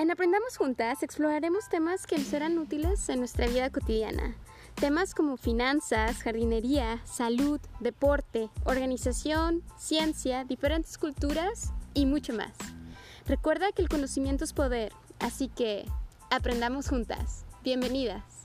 En Aprendamos Juntas exploraremos temas que nos serán útiles en nuestra vida cotidiana. Temas como finanzas, jardinería, salud, deporte, organización, ciencia, diferentes culturas y mucho más. Recuerda que el conocimiento es poder, así que aprendamos juntas. Bienvenidas.